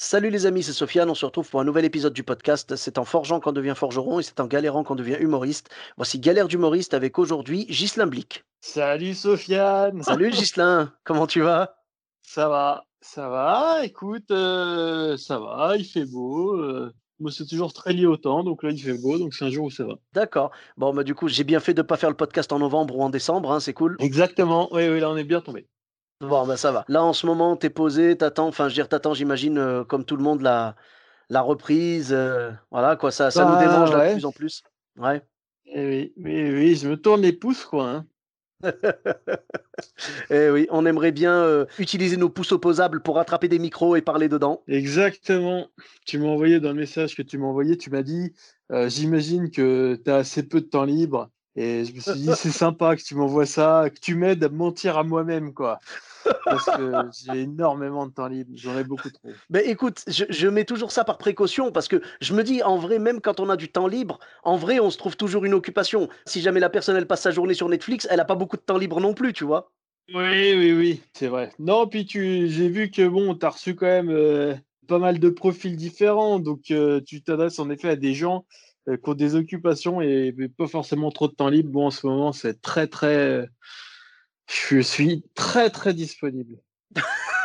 Salut les amis, c'est Sofiane, on se retrouve pour un nouvel épisode du podcast. C'est en forgeant qu'on devient forgeron et c'est en galérant qu'on devient humoriste. Voici Galère d'humoriste avec aujourd'hui Ghislain Blic. Salut Sofiane Salut Ghislain, comment tu vas? Ça va, ça va, écoute, euh, ça va, il fait beau. euh, moi, c'est toujours très lié au temps, donc là, il fait beau, donc c'est un jour où ça va. D'accord. Bon, bah, du coup, j'ai bien fait de ne pas faire le podcast en novembre ou en décembre, hein, c'est cool. Exactement, oui, oui, là, on est bien tombé. Bon, bah, ça va. Là, en ce moment, t'es posé, t'attends, enfin, je veux dire, t'attends, j'imagine, euh, comme tout le monde, la, la reprise. euh, voilà, quoi, ça, ça nous Bah, démange là, de ouais. plus en plus. Ouais. Eh oui, oui, oui, je me tourne les pouces, quoi. hein. Eh oui, on aimerait bien euh, utiliser nos pouces opposables pour attraper des micros et parler dedans. Exactement. Tu m'as envoyé dans le message que tu m'as envoyé, tu m'as dit, euh, j'imagine que tu as assez peu de temps libre. Et je me suis dit, c'est sympa que tu m'envoies ça, que tu m'aides à mentir à moi-même, quoi. Parce que j'ai énormément de temps libre, j'en ai beaucoup trop. Ben écoute, je, je mets toujours ça par précaution parce que je me dis, en vrai, même quand on a du temps libre, en vrai, on se trouve toujours une occupation. Si jamais la personne, elle passe sa journée sur Netflix, elle a pas beaucoup de temps libre non plus, tu vois. Oui, oui, oui, c'est vrai. Non, puis tu, j'ai vu que bon, tu as reçu quand même euh, pas mal de profils différents, donc euh, tu t'adresses en effet à des gens qui ont des occupations et, et pas forcément trop de temps libre. Bon, en ce moment, c'est très, très. Je suis très, très disponible.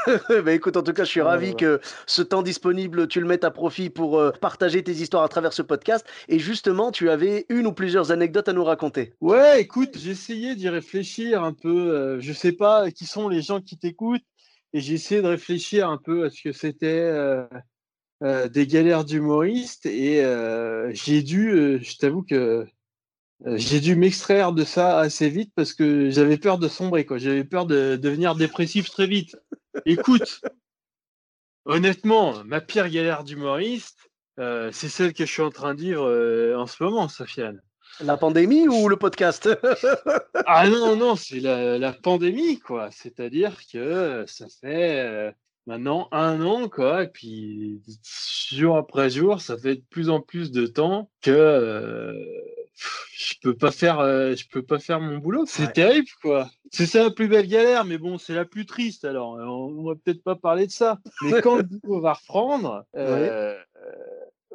ben écoute, en tout cas, je suis ravi ouais. que ce temps disponible, tu le mettes à profit pour euh, partager tes histoires à travers ce podcast. Et justement, tu avais une ou plusieurs anecdotes à nous raconter. Ouais, écoute, j'ai essayé d'y réfléchir un peu. euh, je sais pas qui sont les gens qui t'écoutent, et j'ai essayé de réfléchir un peu à ce que c'était euh, euh, des galères d'humoriste, et euh, j'ai dû, euh, je t'avoue que j'ai dû m'extraire de ça assez vite parce que j'avais peur de sombrer, quoi. J'avais peur de devenir dépressif très vite. Écoute, honnêtement, ma pire galère d'humoriste, euh, c'est celle que je suis en train de vivre euh, en ce moment, Sofiane. La pandémie ou le podcast? Ah non, non, c'est la, la pandémie, quoi. C'est-à-dire que ça fait maintenant un an, quoi. Et puis, jour après jour, ça fait de plus en plus de temps que euh, je peux pas faire, euh, je peux pas faire mon boulot. C'est Ouais. terrible, quoi. C'est ça la plus belle galère, mais bon, c'est la plus triste. Alors, on, va peut-être pas parler de ça. Mais quand le boulot va reprendre, euh,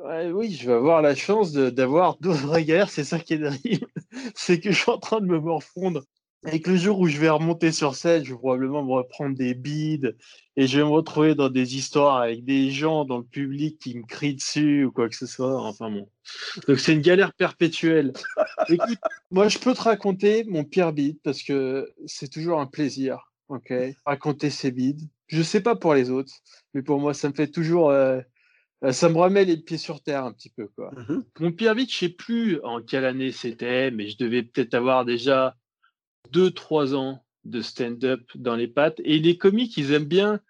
ouais, oui, je vais avoir la chance d'avoir d'autres vraies galères. C'est ça qui est terrible c'est que je suis en train de me morfondre. Et que le jour où je vais remonter sur scène, je vais probablement me reprendre des bides et je vais me retrouver dans des histoires avec des gens dans le public qui me crient dessus ou quoi que ce soit. Enfin bon. Donc c'est une galère perpétuelle. Écoute, moi je peux te raconter mon pire bide parce que c'est toujours un plaisir. Ok, raconter ses bides. Je sais pas pour les autres, mais pour moi ça me fait toujours, euh, euh, ça me remet les pieds sur terre un petit peu quoi. Mhm. Mon pire beat, je sais plus en quelle année c'était, mais je devais peut-être avoir déjà 2-3 ans de stand-up dans les pattes. Et les comiques, ils aiment bien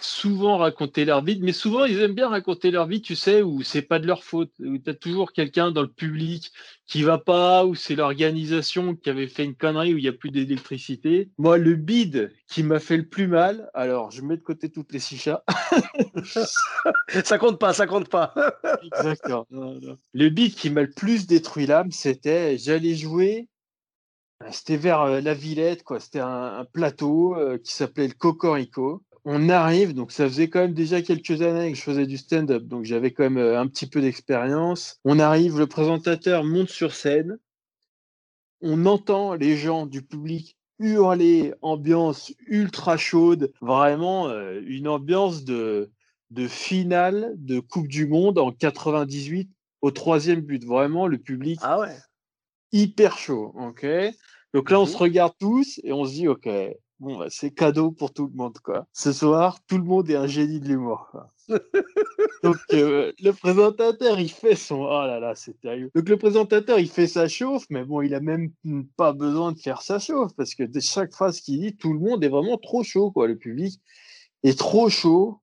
souvent raconter leur vie, mais souvent ils aiment bien raconter leur vie, tu sais, où c'est pas de leur faute, où tu as toujours quelqu'un dans le public qui va pas, ou c'est l'organisation qui avait fait une connerie où il n'y a plus d'électricité. Moi, le bid qui m'a fait le plus mal, alors je mets de côté toutes les chichas. Ça compte pas, ça compte pas. Exactement. Non, non. Le beat qui m'a le plus détruit l'âme, c'était j'allais jouer. Euh, C'était vers euh, la Villette, quoi. C'était un, plateau euh, qui s'appelait le Cocorico. On arrive, donc ça faisait quand même déjà quelques années que je faisais du stand-up, donc j'avais quand même euh, un petit peu d'expérience. On arrive, le présentateur monte sur scène. On entend les gens du public hurler, ambiance ultra chaude, vraiment une ambiance de, de finale de Coupe du Monde en 98 au troisième but. Vraiment, le public Ah ouais. Hyper chaud. ok? Donc là, on se regarde tous et on se dit, OK, bon, bah, c'est cadeau pour tout le monde. Quoi. Ce soir, tout le monde est un génie de l'humour. Donc euh, le présentateur, il fait son... Oh là là, c'est terrible. Donc le présentateur, il fait sa chauffe, mais bon, il a même pas besoin de faire sa chauffe parce que de chaque phrase qu'il dit, tout le monde est vraiment trop chaud, quoi. Le public, est trop chaud.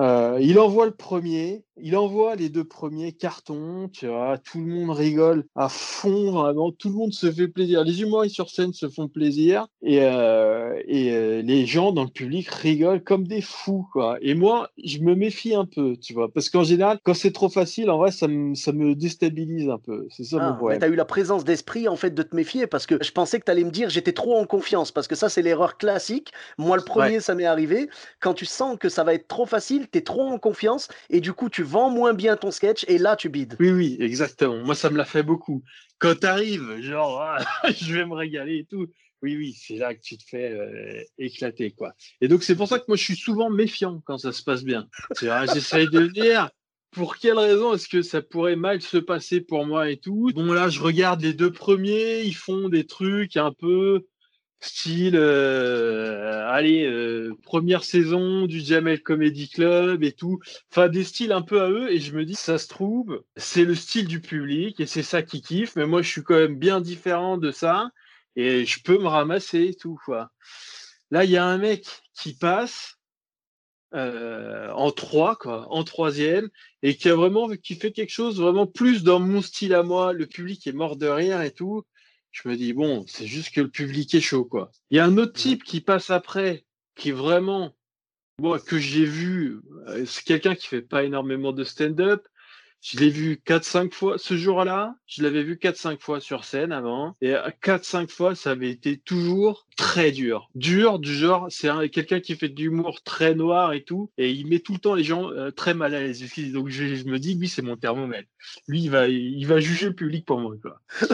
Euh, il envoie le premier, il envoie les deux premiers cartons, tu vois, tout le monde rigole à fond, vraiment, tout le monde se fait plaisir. Les humoristes sur scène se font plaisir et, euh, et euh, les gens dans le public rigolent comme des fous, quoi. Et moi, je me méfie un peu, tu vois, parce qu'en général, quand c'est trop facile, en vrai, ça me, ça me déstabilise un peu. C'est ça mon Ah, mais problème. t'as eu la présence d'esprit en fait de te méfier parce que je pensais que t'allais me dire j'étais trop en confiance parce que ça c'est l'erreur classique. Moi le premier ça m'est arrivé. Quand tu sens que ça va être trop facile, t'es trop en confiance et du coup tu vends moins bien ton sketch et là tu bides. Oui, oui, exactement. Moi, ça me l'a fait beaucoup. Quand t'arrives, genre, ah, je vais me régaler et tout. Oui, oui, c'est là que tu te fais euh, éclater, quoi. Et donc, c'est pour ça que moi, je suis souvent méfiant quand ça se passe bien. Vois, J'essaye de dire pour quelle raison est-ce que ça pourrait mal se passer pour moi et tout? Bon, là, je regarde les deux premiers, ils font des trucs un peu style, euh, allez, euh, première saison du Jamel Comedy Club et tout. Enfin, des styles un peu à eux. Et je me dis, ça se trouve, c'est le style du public et c'est ça qui kiffe. Mais moi, je suis quand même bien différent de ça et je peux me ramasser et tout, quoi. Là, il y a un mec qui passe euh, en trois, quoi, en troisième, et qui a vraiment, qui fait quelque chose vraiment plus dans mon style à moi. Le public est mort de rire et tout. Je me dis, bon, c'est juste que le public est chaud, quoi. Il y a un autre type qui passe après, qui est vraiment, moi, que j'ai vu, euh, c'est quelqu'un qui fait pas énormément de stand-up. Je l'ai vu 4-5 fois ce jour-là. Je l'avais vu 4-5 fois sur scène avant. Et 4-5 fois, ça avait été toujours très dur. Dur, du genre, c'est un- quelqu'un qui fait de l'humour très noir et tout. Et il met tout le temps les gens euh, très mal à l'aise. Donc je, je me dis, lui, c'est mon thermomètre. Lui, il va, il va juger le public pour moi. Quoi.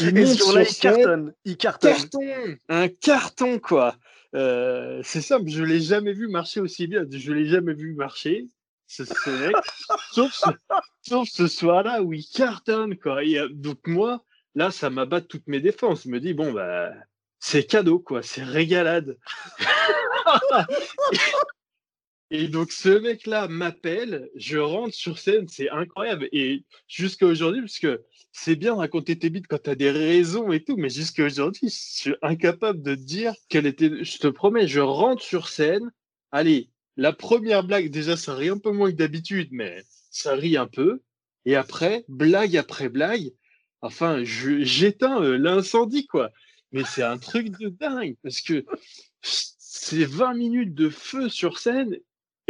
Il Et sur là cartonne, il cartonne. carton, un carton quoi. Euh, c'est simple, je l'ai jamais vu marcher aussi bien. Je l'ai jamais vu marcher. Sauf ce, soir-là où il cartonne quoi. Donc moi, là, ça m'abat toutes mes défenses. Je me dis bon bah c'est cadeau quoi, c'est régalade. Et donc ce mec-là m'appelle, je rentre sur scène, c'est incroyable. Et jusqu'à aujourd'hui, parce que c'est bien de raconter tes bites quand tu as des raisons et tout, mais jusqu'à aujourd'hui, je suis incapable de dire quelle était. Je te promets, je rentre sur scène. Allez, la première blague, déjà, ça rit un peu moins que d'habitude, mais ça rit un peu. Et après, blague après blague, enfin, j'éteins euh, l'incendie, quoi. Mais c'est un truc de dingue, parce que c'est 20 minutes de feu sur scène.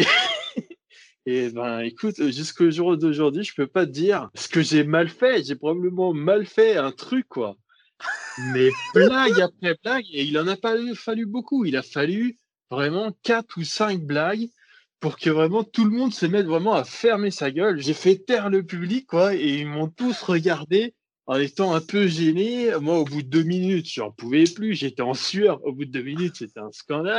Et ben, écoute, jusqu'au jour d'aujourd'hui, je peux pas te dire ce que j'ai mal fait. J'ai probablement mal fait un truc, quoi. Mais blague après blague, et il en a pas fallu beaucoup. Il a fallu vraiment quatre ou cinq blagues pour que vraiment tout le monde se mette vraiment à fermer sa gueule. J'ai fait taire le public, quoi, et ils m'ont tous regardé en étant un peu gêné. Moi, au bout de deux minutes, j'en pouvais plus. J'étais en sueur. Au bout de deux minutes, c'était un scandale.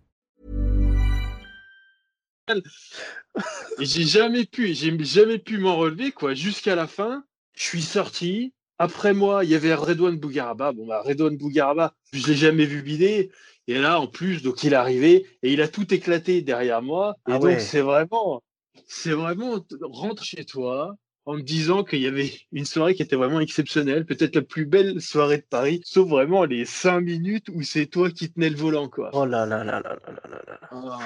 Et j'ai jamais pu, j'ai jamais pu m'en relever, quoi. Jusqu'à la fin, je suis sorti. Après moi, il y avait Redouane Bougaraba. Bon, bah, Redouane Bougaraba, je l'ai jamais vu bider. Et là, en plus, donc, il est arrivé et il a tout éclaté derrière moi. Et Ah donc, ouais. c'est vraiment, c'est vraiment, rentre chez toi en me disant qu'il y avait une soirée qui était vraiment exceptionnelle, peut-être la plus belle soirée de Paris, sauf vraiment les cinq minutes où c'est toi qui tenais le volant, quoi. Oh là là là là là là là là. Ah.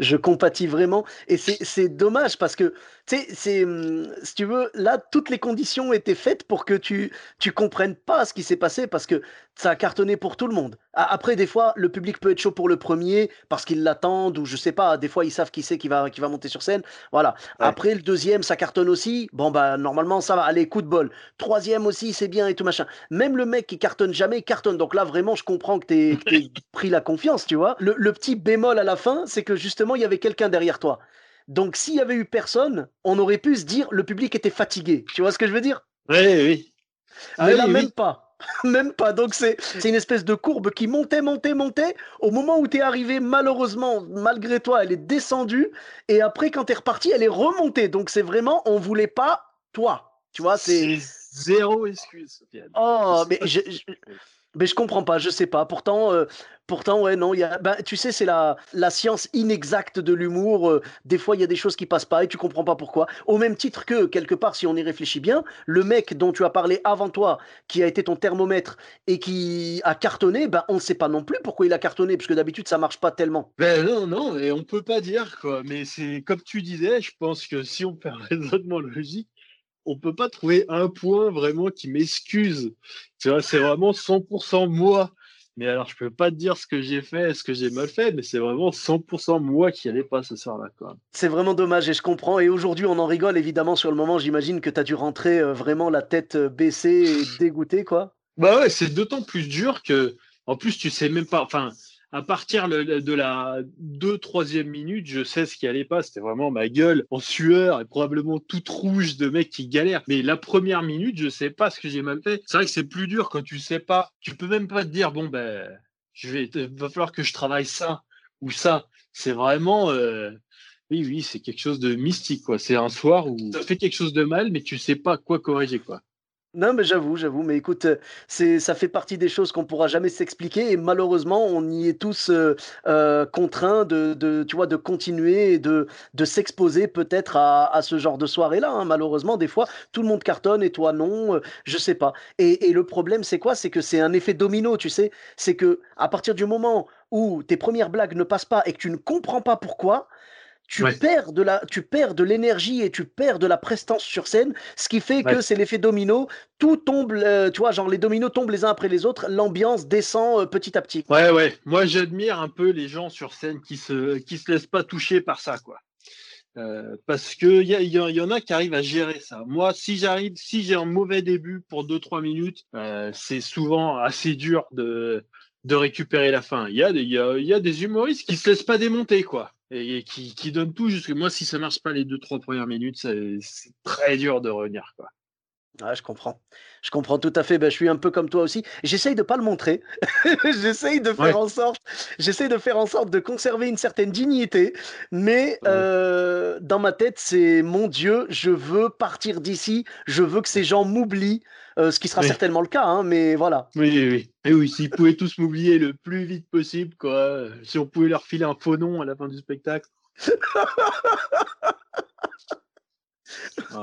Je compatis vraiment. Et c'est dommage parce que, tu sais, c'est, hum, si tu veux, là, toutes les conditions étaient faites pour que tu, tu comprennes pas ce qui s'est passé parce que ça a cartonné pour tout le monde. Après, des fois, le public peut être chaud pour le premier parce qu'ils l'attendent ou je sais pas, des fois, ils savent qui c'est qui va, qui va monter sur scène. Voilà. Ouais. Après, le deuxième, ça cartonne aussi. Bon, bah, normalement, ça va. Allez, coup de bol. Troisième aussi, c'est bien et tout machin. Même le mec qui cartonne jamais, cartonne. Donc là, vraiment, je comprends que t'aies pris la confiance, tu vois. Le, le petit bémol à la fin, c'est que justement, il y avait quelqu'un derrière toi. Donc, s'il y avait eu personne, on aurait pu se dire le public était fatigué. Tu vois ce que je veux dire? Oui. Ah Mais oui, là, oui. même pas. Même pas. Donc c'est une espèce de courbe qui montait, montait, montait. Au moment où tu es arrivé, malheureusement, malgré toi, elle est descendue. Et après, quand tu es reparti, elle est remontée. Donc c'est vraiment, on voulait pas toi. Tu vois, c'est. Zéro excuse, Sofiane. Oh, mais je, mais je comprends pas, je sais pas. Pourtant, euh, pourtant ouais, non, y a, ben, tu sais, c'est la, la science inexacte de l'humour. Euh, des fois, il y a des choses qui passent pas et tu comprends pas pourquoi. Au même titre que, quelque part, si on y réfléchit bien, le mec dont tu as parlé avant toi, qui a été ton thermomètre et qui a cartonné, ben, on ne sait pas non plus pourquoi il a cartonné, parce que d'habitude, ça marche pas tellement. Ben non, non, et on peut pas dire. Mais c'est comme tu disais, je pense que si on fait un raisonnement logique, on peut pas trouver un point vraiment qui m'excuse. Tu vois, c'est vraiment 100% moi. Mais alors, je peux pas te dire ce que j'ai fait, ce que j'ai mal fait, mais c'est vraiment 100% moi qui allais pas ce soir-là. C'est vraiment dommage et je comprends. Et aujourd'hui, on en rigole évidemment sur le moment. J'imagine que tu as dû rentrer euh, vraiment la tête euh, baissée et dégoûté, quoi. Bah ouais, c'est d'autant plus dur que, en plus, tu sais même pas. Enfin, à partir de la 2 3 minute, je sais ce qui allait pas. C'était vraiment ma gueule en sueur et probablement toute rouge de mec qui galère. Mais la première minute, je sais pas ce que j'ai mal fait. C'est vrai que c'est plus dur quand tu sais pas. Tu peux même pas te dire, bon, ben, je vais, va falloir que je travaille ça ou ça. C'est vraiment, euh, oui, oui, c'est quelque chose de mystique, quoi. C'est un soir où tu fait quelque chose de mal, mais tu sais pas quoi corriger, quoi. Non, mais j'avoue, j'avoue. Mais écoute, euh, c'est, ça fait partie des choses qu'on pourra jamais s'expliquer. Et malheureusement, on y est tous euh, euh, contraints de, tu vois, de continuer et de, de s'exposer peut-être à, à ce genre de soirée-là. hein. Malheureusement, des fois, tout le monde cartonne et toi non. je sais pas. Et, et le problème, c'est quoi? C'est que c'est un effet domino, tu sais. C'est que à partir du moment où tes premières blagues ne passent pas et que tu ne comprends pas pourquoi, tu perds de la, tu perds de l'énergie et tu perds de la prestance sur scène, ce qui fait que c'est l'effet domino. Tout tombe, euh, tu vois, genre les dominos tombent les uns après les autres, l'ambiance descend euh, petit à petit. Ouais, ouais. Moi, j'admire un peu les gens sur scène qui se, qui se laissent pas toucher par ça, quoi. Euh, parce que il y, y, en a qui arrivent à gérer ça. Moi, si j'arrive, si j'ai un mauvais début pour 2-3 minutes, c'est souvent assez dur de, de récupérer la fin. Il y, a, y, a, y a des humoristes qui se laissent pas démonter, quoi et, qui, qui, donne tout. Jusque moi, si ça marche pas les deux trois premières minutes, c'est très dur de revenir. Quoi. Ouais, je comprends. Je comprends tout à fait. Ben, je suis un peu comme toi aussi. J'essaye de pas le montrer. j'essaye de faire en sorte, j'essaye de faire en sorte de conserver une certaine dignité. Mais euh, dans ma tête, c'est mon Dieu, je veux partir d'ici. Je veux que ces gens m'oublient. Euh, ce qui sera certainement le cas, hein, mais voilà. Oui, oui. Et oui, s'ils pouvaient tous m'oublier le plus vite possible, quoi. Si on pouvait leur filer un faux nom à la fin du spectacle.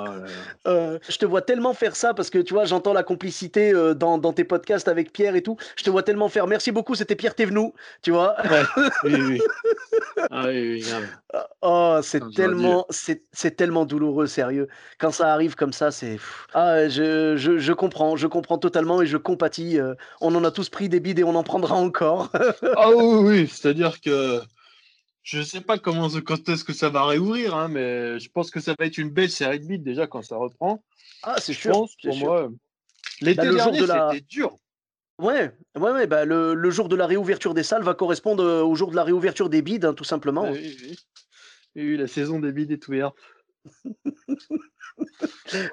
Oh euh, je te vois tellement faire ça parce que tu vois, j'entends la complicité euh, dans, dans, tes podcasts avec Pierre et tout. Je te vois tellement faire. Merci beaucoup, c'était Pierre Thévenoud, tu vois. oui, oui. Ah, oui, oui oh, c'est tellement, c'est tellement douloureux, sérieux. Quand ça arrive comme ça, c'est. Ah, je, je, je, comprends, je comprends totalement et je compatis. Euh, on en a tous pris des bides et on en prendra encore. ah oui, oui, c'est-à-dire que je sais pas comment, quand est-ce que ça va réouvrir, hein, mais je pense que ça va être une belle série de beats déjà quand ça reprend. Ah, c'est sûr. Pense, pour moi, l'été bah, dernier, c'était dur. Ouais, ouais, ouais bah, le, le, jour de la réouverture des salles va correspondre euh, au jour de la réouverture des bids, hein, tout simplement. Oui, oui. oui, la saison des bids est ouverte.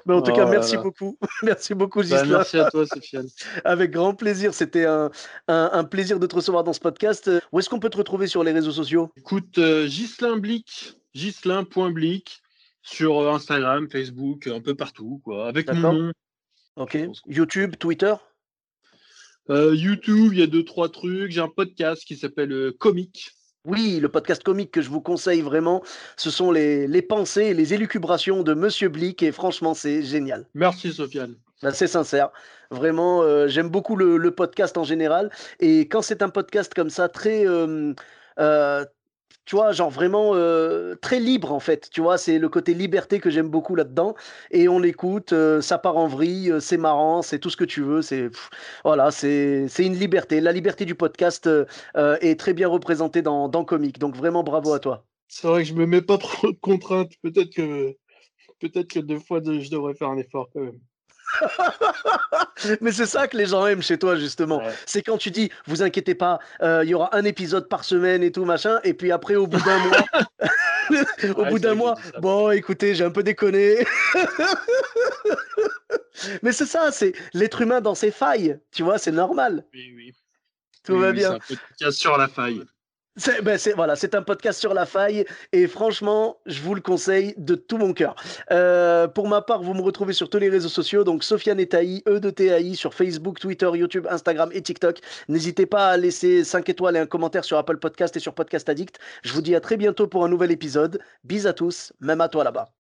Mais en tout cas, oh merci beaucoup. merci beaucoup, bah, merci à toi, Sofiane. Avec grand plaisir. C'était un, un, plaisir de te recevoir dans ce podcast. Où est-ce qu'on peut te retrouver sur les réseaux sociaux? Écoute, euh, Gislain.blick sur euh, Instagram, Facebook, un peu partout, quoi, avec mon nom. Ok. YouTube, Twitter? Euh, YouTube, il y a deux, trois trucs. J'ai un podcast qui s'appelle Comic oui, le podcast comique que je vous conseille vraiment, ce sont les, les pensées et les élucubrations de Monsieur Blick et franchement, c'est génial. Merci Sofiane. Ben, c'est sincère. Vraiment, euh, j'aime beaucoup le, le, podcast en général. Et quand c'est un podcast comme ça, très, euh, euh, tu vois, genre vraiment euh, très libre en fait. Tu vois, c'est le côté liberté que j'aime beaucoup là-dedans. Et on l'écoute, euh, ça part en vrille, euh, c'est marrant, c'est tout ce que tu veux. C'est voilà, c'est une liberté. La liberté du podcast est très bien représentée dans, dans Comic. Donc vraiment bravo à toi. C'est vrai que je me mets pas trop de contraintes. Peut-être que peut-être que deux fois je devrais faire un effort quand même. Mais c'est ça que les gens aiment chez toi, justement. C'est quand tu dis, vous inquiétez pas, euh, il y aura un épisode par semaine et tout, machin. Et puis après, au bout d'un mois, au bout d'un mois, bon, écoutez, j'ai un peu déconné. Mais c'est ça, c'est l'être humain dans ses failles. Tu vois, c'est normal. Oui, oui. Tout va bien. C'est un podcast sur la faille. C'est ben c'est- voilà, c'est un podcast sur la faille et franchement, je vous le conseille de tout mon cœur. Euh, pour ma part, vous me retrouvez sur tous les réseaux sociaux, donc Sofiane Etaï, E de TAI, sur Facebook, Twitter, YouTube, Instagram et TikTok. N'hésitez pas à laisser 5 étoiles et un commentaire sur Apple Podcast et sur Podcast Addict. Je vous dis à très bientôt pour un nouvel épisode. Bis à tous, même à toi là-bas.